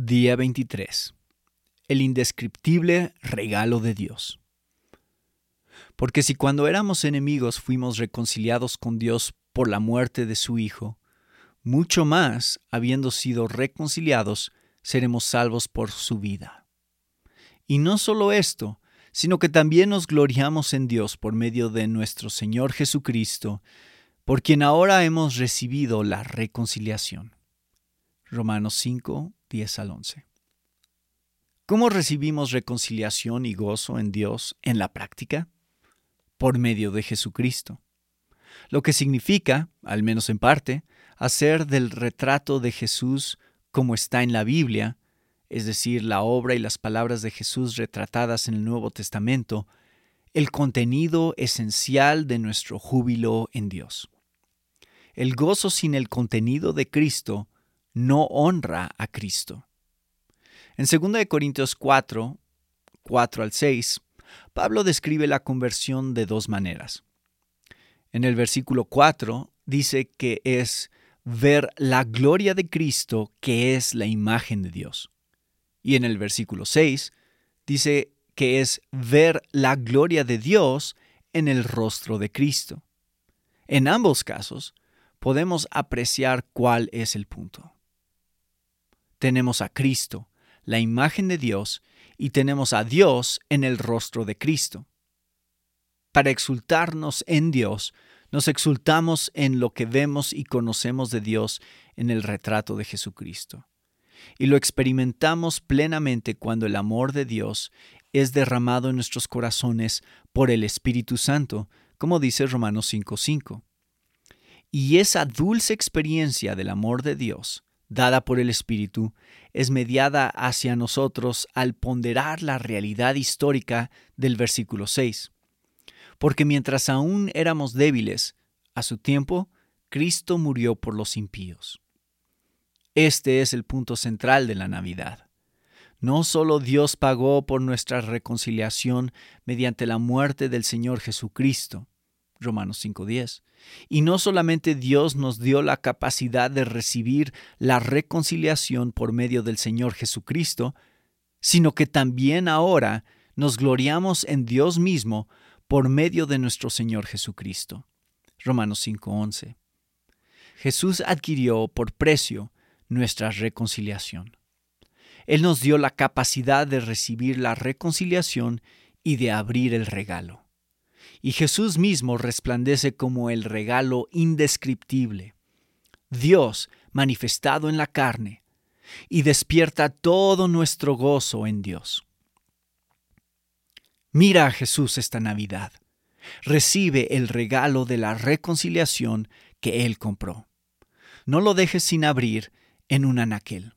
Día 23. El indescriptible regalo de Dios. Porque si cuando éramos enemigos fuimos reconciliados con Dios por la muerte de su Hijo, mucho más, habiendo sido reconciliados, seremos salvos por su vida. Y no solo esto, sino que también nos gloriamos en Dios por medio de nuestro Señor Jesucristo, por quien ahora hemos recibido la reconciliación. Romanos 5, 10 al 11. ¿Cómo recibimos reconciliación y gozo en Dios en la práctica? Por medio de Jesucristo. Lo que significa, al menos en parte, hacer del retrato de Jesús como está en la Biblia, es decir, la obra y las palabras de Jesús retratadas en el Nuevo Testamento, el contenido esencial de nuestro júbilo en Dios. El gozo sin el contenido de Cristo no honra a Cristo. En 2 Corintios 4, 4 al 6, Pablo describe la conversión de dos maneras. En el versículo 4 dice que es ver la gloria de Cristo, que es la imagen de Dios. Y en el versículo 6 dice que es ver la gloria de Dios en el rostro de Cristo. En ambos casos, podemos apreciar cuál es el punto tenemos a Cristo, la imagen de Dios, y tenemos a Dios en el rostro de Cristo. Para exultarnos en Dios, nos exultamos en lo que vemos y conocemos de Dios en el retrato de Jesucristo. Y lo experimentamos plenamente cuando el amor de Dios es derramado en nuestros corazones por el Espíritu Santo, como dice Romanos 5:5. Y esa dulce experiencia del amor de Dios dada por el Espíritu, es mediada hacia nosotros al ponderar la realidad histórica del versículo 6. Porque mientras aún éramos débiles, a su tiempo, Cristo murió por los impíos. Este es el punto central de la Navidad. No solo Dios pagó por nuestra reconciliación mediante la muerte del Señor Jesucristo, Romanos 5.10. Y no solamente Dios nos dio la capacidad de recibir la reconciliación por medio del Señor Jesucristo, sino que también ahora nos gloriamos en Dios mismo por medio de nuestro Señor Jesucristo. Romanos 5:11. Jesús adquirió por precio nuestra reconciliación. Él nos dio la capacidad de recibir la reconciliación y de abrir el regalo y Jesús mismo resplandece como el regalo indescriptible, Dios manifestado en la carne, y despierta todo nuestro gozo en Dios. Mira a Jesús esta Navidad. Recibe el regalo de la reconciliación que Él compró. No lo dejes sin abrir en un anaquel.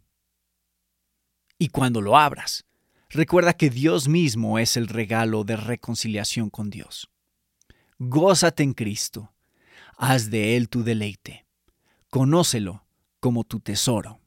Y cuando lo abras, recuerda que Dios mismo es el regalo de reconciliación con Dios. Gózate en Cristo. Haz de Él tu deleite. Conócelo como tu tesoro.